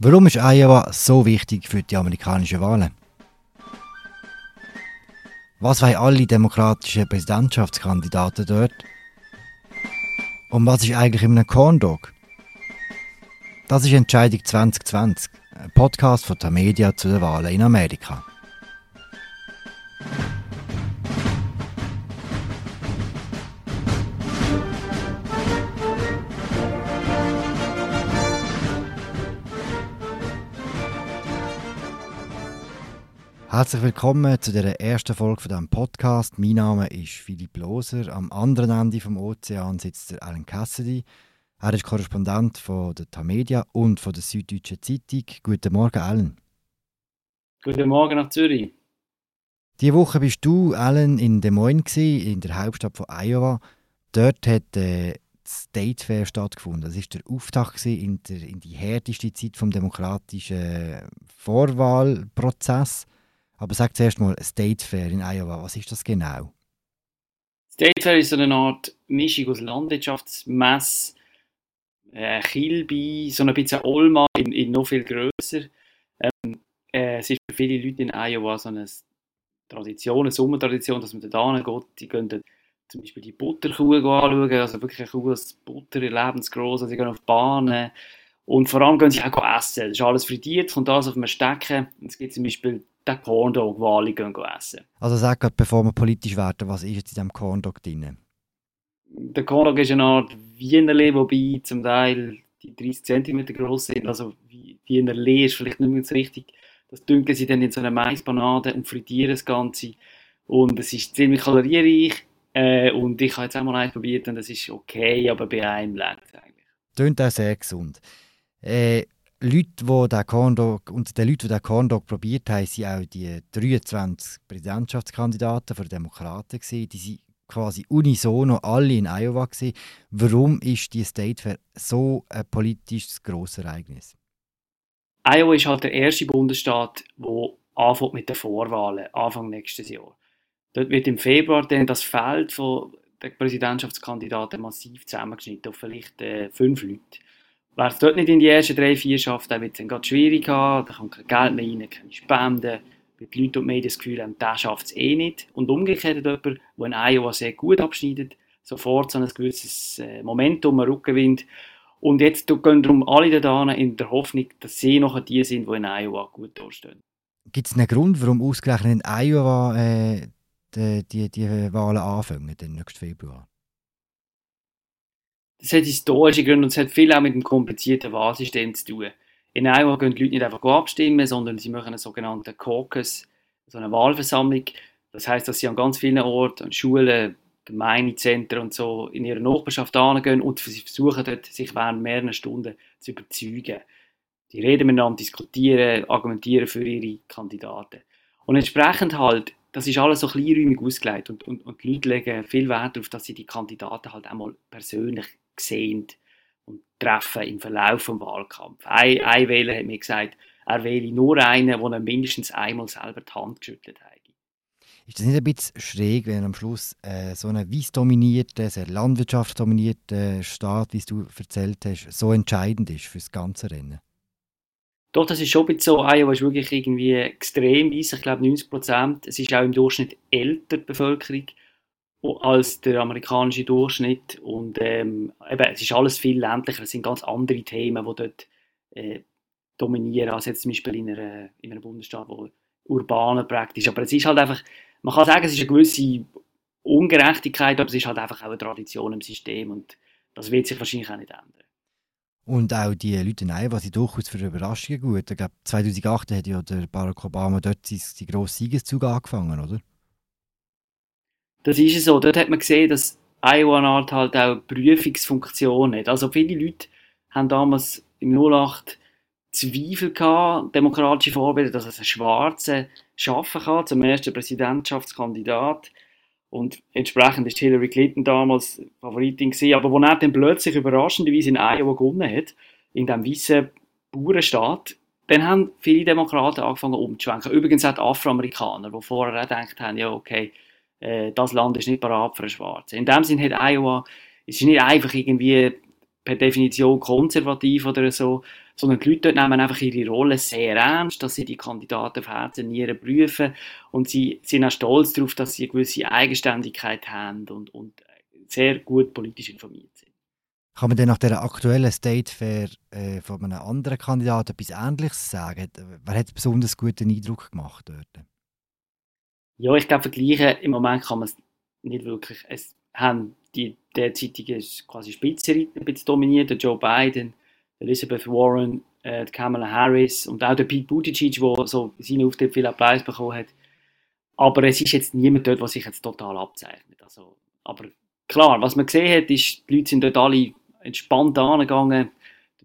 Warum ist Iowa so wichtig für die amerikanischen Wahlen? Was wollen alle demokratischen Präsidentschaftskandidaten dort? Und was ist eigentlich in einem Corn Dog? Das ist Entscheidung 2020, ein Podcast von Tamedia zu den Wahlen in Amerika. Herzlich willkommen zu der ersten Folge von diesem Podcast. Mein Name ist Philipp Loser. Am anderen Ende vom Ozean sitzt der Alan Cassidy. Er ist Korrespondent von der Tamedia und von der Süddeutschen Zeitung. Guten Morgen, Alan. Guten Morgen nach Zürich. Diese Woche bist du, Alan, in Des Moines, in der Hauptstadt von Iowa. Dort hat äh, das State Fair stattgefunden. Das war der Auftakt in, der, in die härteste Zeit des demokratischen Vorwahlprozesses. Aber sag zuerst mal, State Fair in Iowa, was ist das genau? State Fair ist so eine Art Mischung aus Landwirtschaftsmesse, äh, Kilby, so ein bisschen Olma in, in noch viel grösser. Ähm, äh, es ist für viele Leute in Iowa so eine Tradition, eine Sommertradition, dass man da geht. Die gehen dann zum Beispiel die Butterkuh anschauen, also wirklich eine Kuh aus Butter, lebensgroß, also sie gehen auf Bahnen. Und vor allem gehen sie auch essen. Das ist alles frittiert, von das auf einem Stecken. Es gibt zum Beispiel den Corndog, den alle gehen essen. Also sag gerade, bevor wir politisch werden, was ist jetzt in diesem Corndog drin? Der Corndog ist eine Art Wienerle, wobei zum Teil die 30 cm groß sind. Also Wienerle ist vielleicht nicht mehr so richtig. Das dünkeln sie dann in so eine Maispanade und frittieren das Ganze. Und es ist ziemlich kalorienreich. Äh, und ich habe jetzt auch mal eins probiert und das ist okay, aber bei einem längt es eigentlich. Tönt auch sehr gesund. Äh, Leute, die den Corndog, unter den Leuten, die den Corndog probiert haben, waren auch die 23 Präsidentschaftskandidaten der Demokraten. Gewesen. Die waren quasi unisono alle in Iowa. Gewesen. Warum ist die State Fair so ein politisches grosses Ereignis? Iowa ist halt der erste Bundesstaat, der mit den Vorwahlen, Anfang nächstes Jahr. Dort wird im Februar dann das Feld der Präsidentschaftskandidaten massiv zusammengeschnitten auf vielleicht äh, fünf Leute. Wer es dort nicht in die ersten drei, vier schafft, der wird es dann schwierig haben, da kommt kein Geld mehr rein, keine Spenden, weil die Leute und die Medien das Gefühl haben, der schafft es eh nicht. Und umgekehrt jemand, der in Iowa sehr gut abschneidet, sofort so ein gewisses äh, Momentum, ein Rückenwind. Und jetzt gehen darum alle da in der Hoffnung, dass sie noch die sind, die in Iowa gut durchstehen. Gibt es einen Grund, warum ausgerechnet in Iowa äh, die, die, die Wahlen anfangen, den nächsten Februar? Das hat historische Gründe und es hat viel auch mit dem komplizierten Wahlsystem zu tun. In Iowa gehen die Leute nicht einfach abstimmen, sondern sie machen einen sogenannten Caucus, so eine Wahlversammlung. Das heißt, dass sie an ganz vielen Orten, an Schulen, Gemeindezentren und so in ihrer Nachbarschaft angehen und sie versuchen dort, sich während mehreren Stunden zu überzeugen. Die reden miteinander, diskutieren, argumentieren für ihre Kandidaten. Und entsprechend halt, das ist alles so kleinräumig ausgelegt und, und, und die Leute legen viel Wert darauf, dass sie die Kandidaten halt einmal persönlich sehen und treffen im Verlauf des Wahlkampfs. Ein, ein Wähler hat mir gesagt, er wähle nur einen, der er mindestens einmal selber die Hand geschüttelt hat. Ist das nicht ein bisschen schräg, wenn am Schluss äh, so ein weiss dominierter, sehr landwirtschaftsdominierter Staat, wie du erzählt hast, so entscheidend ist für das ganze Rennen? Doch, das ist schon ein bisschen so. Iowa ist wirklich irgendwie extrem weiss, ich glaube 90 Prozent. Es ist auch im Durchschnitt älter, die Bevölkerung als der amerikanische Durchschnitt. Und ähm, eben, es ist alles viel ländlicher, es sind ganz andere Themen, die dort äh, dominieren, als jetzt zum Beispiel in, einer, in einem Bundesstaat, wo urbaner praktisch. Aber es ist halt einfach, man kann sagen, es ist eine gewisse Ungerechtigkeit, aber es ist halt einfach auch eine Tradition im System und das wird sich wahrscheinlich auch nicht ändern. Und auch die Leute in Iowa sind durchaus für Überraschungen gut. Ich glaube, 2008 hat ja der Barack Obama dort seinen grossen Siegeszug angefangen, oder? Das ist so. Dort hat man gesehen, dass Iowa Art halt auch Prüfungsfunktion hat. Also viele Leute haben damals im 08 Zweifel gehabt, demokratische Vorbilder, dass es ein Schwarzer schaffen kann, zum ersten Präsidentschaftskandidat. Und entsprechend ist Hillary Clinton damals Favoritin gewesen. Aber wo er dann plötzlich überraschenderweise in Iowa gewonnen hat, in diesem weißen Bauernstaat, dann haben viele Demokraten angefangen umzuschwenken. Übrigens auch die Afroamerikaner, die vorher auch gedacht haben, ja okay, äh, das Land ist nicht parat für einen Schwarzen. In dem Sinne hat Iowa, es ist nicht einfach irgendwie per Definition konservativ oder so, sondern die Leute dort nehmen einfach ihre Rolle sehr ernst, dass sie die Kandidaten auf Herzen und Nieren prüfen und sie sind auch stolz darauf, dass sie eine gewisse Eigenständigkeit haben und, und sehr gut politisch informiert sind. Kann man denn nach der aktuellen State Fair äh, von einem anderen Kandidaten etwas Ähnliches sagen? Wer hat besonders guten Eindruck gemacht dort? Ja, ich glaube, vergleichen im Moment kann man es nicht wirklich. Es haben die derzeitige quasi Spitzenreiter ein bisschen dominiert, der Joe Biden, Elizabeth Warren, äh, Kamala Harris und auch der Pete Buttigieg, der so seinen Auftritt viel Applaus bekommen hat. Aber es ist jetzt niemand dort, was sich jetzt total abzeichnet. Also, aber klar, was man gesehen hat, ist, die Leute sind dort alle entspannt angegangen.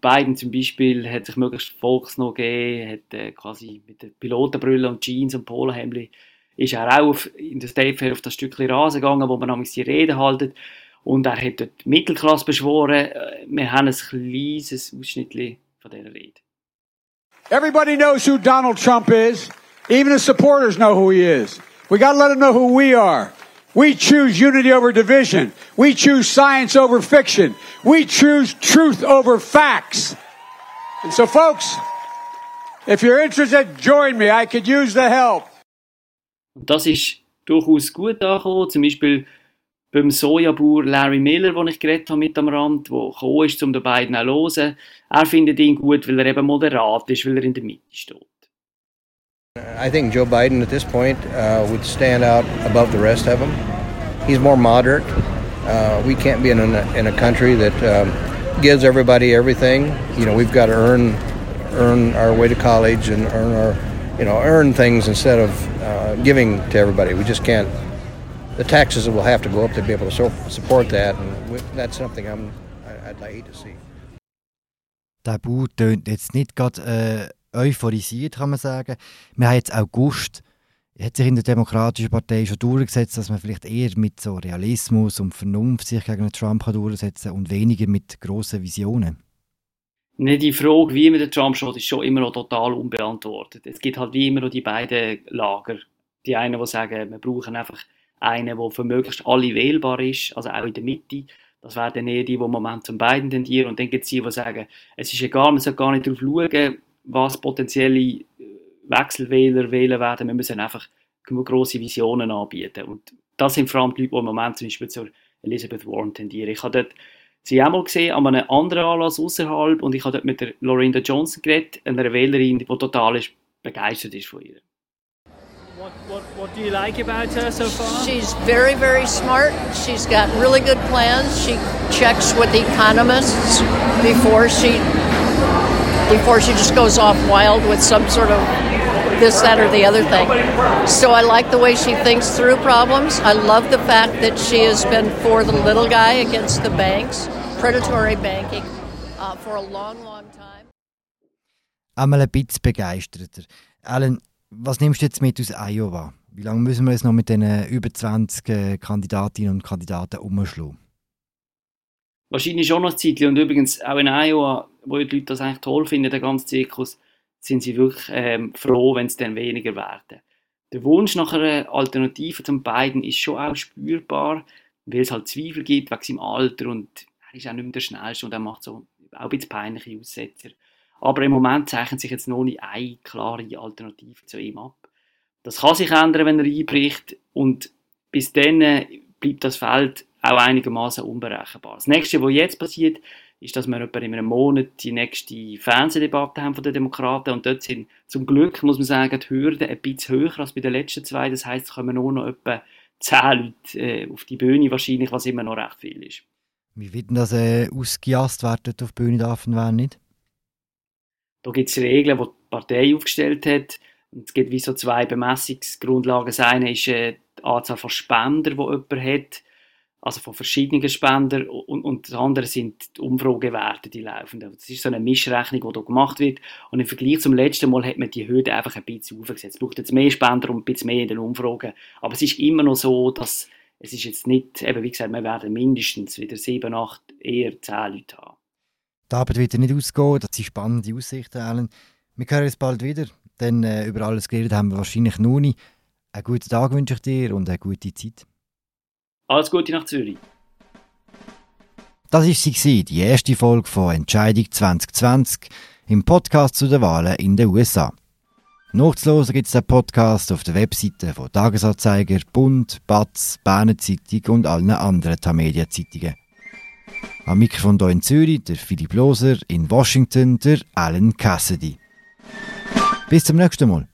Biden zum Beispiel hat sich möglichst volksnah gegeben, hat äh, quasi mit der Pilotenbrille und Jeans und Polohemd ist er auch auf, in der State Fair auf das Rasen gegangen, wo man nämlich die Rede. Und er hat dort die Mittelklasse beschworen. Äh, wir haben ein kleines von dieser Rede. Everybody knows who Donald Trump is. Even his supporters know who he is. We got to let them know who we are. We choose unity over division. We choose science over fiction. We choose truth over facts. And so, folks, if you're interested, join me. I could use the help. Und das ist durchaus gut angekommen. Zum Beispiel beim Sojabauer Larry Miller, den ich geredet habe mit am Rand, der gekommen ist, um den beiden zu hören. Er findet ihn gut, weil er eben moderat ist, weil er in der Mitte steht. I think Joe Biden at this point uh, would stand out above the rest of them. He's more moderate. Uh, we can't be in a, in a country that um, gives everybody everything. You know, we've got to earn earn our way to college and earn our you know earn things instead of uh, giving to everybody. We just can't. The taxes will have to go up to be able to so support that, and we, that's something I'm I'd hate to see. Der Bau tönt jetzt nicht gerade äh, euphorisiert, kann man sagen. Wir haben jetzt August. Hat sich in der Demokratischen Partei schon durchgesetzt, dass man vielleicht eher mit so Realismus und Vernunft sich gegen Trump kann durchsetzen und weniger mit grossen Visionen? Die Frage, wie man den Trump schaut, ist schon immer noch total unbeantwortet. Es gibt halt wie immer noch die beiden Lager. Die einen, die sagen, wir brauchen einfach einen, der für möglichst alle wählbar ist, also auch in der Mitte. Das wären dann eher die, die im Moment zum beiden tendieren. Und dann gibt es die, die sagen, es ist egal, man soll gar nicht darauf schauen, was potenzielle äh, Wechselwähler wählen werden. Wir müssen einfach große Visionen anbieten. Und das sind vor allem die Leute, die im Moment zum Beispiel zur Elizabeth Warren tendieren. Ich habe dort sie auch mal gesehen an einem anderen Anlass außerhalb und ich habe dort mit der Lorinda Johnson geredet, einer Wählerin, die total begeistert ist von ihr. What, what, what do you like about her so far? She's very, very smart. She's got really good plans. She checks with economists before she before she just goes off wild with some sort of this, that, or the other thing. So I like the way she thinks through problems. I love the fact that she has been for the little guy against the banks, predatory banking, uh, for a long, long time. Einmal ein bisschen begeisterter. Alan, was nimmst du jetzt mit aus Iowa? Wie lange müssen wir es noch mit den über 20 äh, Kandidatinnen und Kandidaten umschlagen? Wahrscheinlich schon noch ein Zeitchen. Und übrigens auch in Iowa, wo die Leute das eigentlich toll finden, der ganze Zirkus, sind sie wirklich ähm, froh, wenn es dann weniger werden. Der Wunsch nach einer Alternative zum beiden ist schon auch spürbar, weil es halt Zweifel gibt wegen seinem Alter und er ist auch nicht mehr der Schnellste und er macht so auch ein bisschen peinliche Aussetzer. Aber im Moment zeichnet sich jetzt noch nicht eine klare Alternative zu ihm ab. Das kann sich ändern, wenn er einbricht und bis dann bleibt das Feld auch einigermaßen unberechenbar. Das nächste, was jetzt passiert, ist, dass wir etwa in einem Monat die nächste Fernsehdebatte haben von den Demokraten und dort sind zum Glück, muss man sagen, die Hürden ein bisschen höher als bei den letzten zwei. Das heißt, es kommen nur noch etwa zehn Leute äh, auf die Bühne wahrscheinlich, was immer noch recht viel ist. Wie wird denn das äh, ausgejast werden auf die Bühne darf und wer nicht? Da gibt es Regeln, die die Partei aufgestellt hat. Und es gibt wie so zwei Bemessungsgrundlagen. Das eine ist äh, die Anzahl von Spendern, die jemand hat also von verschiedenen Spendern und, und das andere sind die Umfragewerte, die laufen. Das ist so eine Mischrechnung, die da gemacht wird und im Vergleich zum letzten Mal hat man die Hürde einfach ein bisschen aufgesetzt. Es braucht jetzt mehr Spender und ein bisschen mehr in den Umfragen, aber es ist immer noch so, dass es ist jetzt nicht, eben wie gesagt, wir werden mindestens wieder sieben, acht, eher zehn Leute haben. Die Arbeit wird nicht ausgehen, das sind spannende Aussichten, Alan. Wir hören uns bald wieder, denn äh, über alles geredet haben wir wahrscheinlich noch nicht. Einen guten Tag wünsche ich dir und eine gute Zeit. Alles Gute nach Zürich. Das war sie, die erste Folge von Entscheidung 2020. im Podcast zu den Wahlen in den USA. Nachzuhören gibt es den Podcast auf der Webseite von Tagesanzeiger, Bund, Batz, Berner Zeitung und allen anderen Tamedia-Zeitungen. Am Mikrofon hier in Zürich der Philipp Loser, in Washington der Alan Cassidy. Bis zum nächsten Mal.